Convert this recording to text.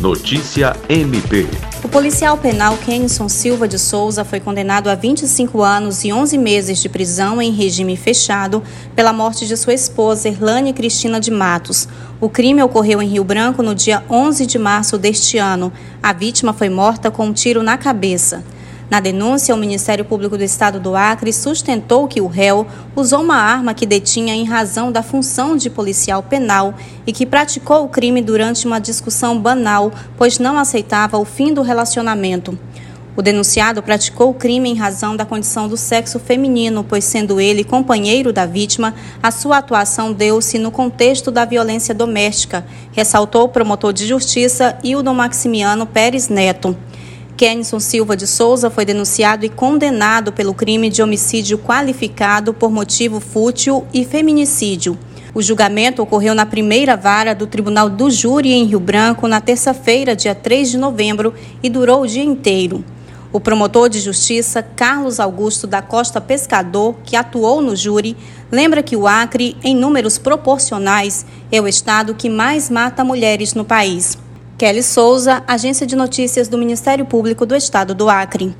Notícia MP. O policial penal Kenison Silva de Souza foi condenado a 25 anos e 11 meses de prisão em regime fechado pela morte de sua esposa, Erlane Cristina de Matos. O crime ocorreu em Rio Branco no dia 11 de março deste ano. A vítima foi morta com um tiro na cabeça. Na denúncia, o Ministério Público do Estado do Acre sustentou que o réu usou uma arma que detinha em razão da função de policial penal e que praticou o crime durante uma discussão banal, pois não aceitava o fim do relacionamento. O denunciado praticou o crime em razão da condição do sexo feminino, pois, sendo ele companheiro da vítima, a sua atuação deu-se no contexto da violência doméstica, ressaltou o promotor de justiça Hildo Maximiano Pérez Neto. Kenison Silva de Souza foi denunciado e condenado pelo crime de homicídio qualificado por motivo fútil e feminicídio. O julgamento ocorreu na primeira vara do Tribunal do Júri em Rio Branco na terça-feira, dia 3 de novembro, e durou o dia inteiro. O promotor de justiça, Carlos Augusto da Costa Pescador, que atuou no júri, lembra que o Acre, em números proporcionais, é o estado que mais mata mulheres no país. Kelly Souza, Agência de Notícias do Ministério Público do Estado do Acre.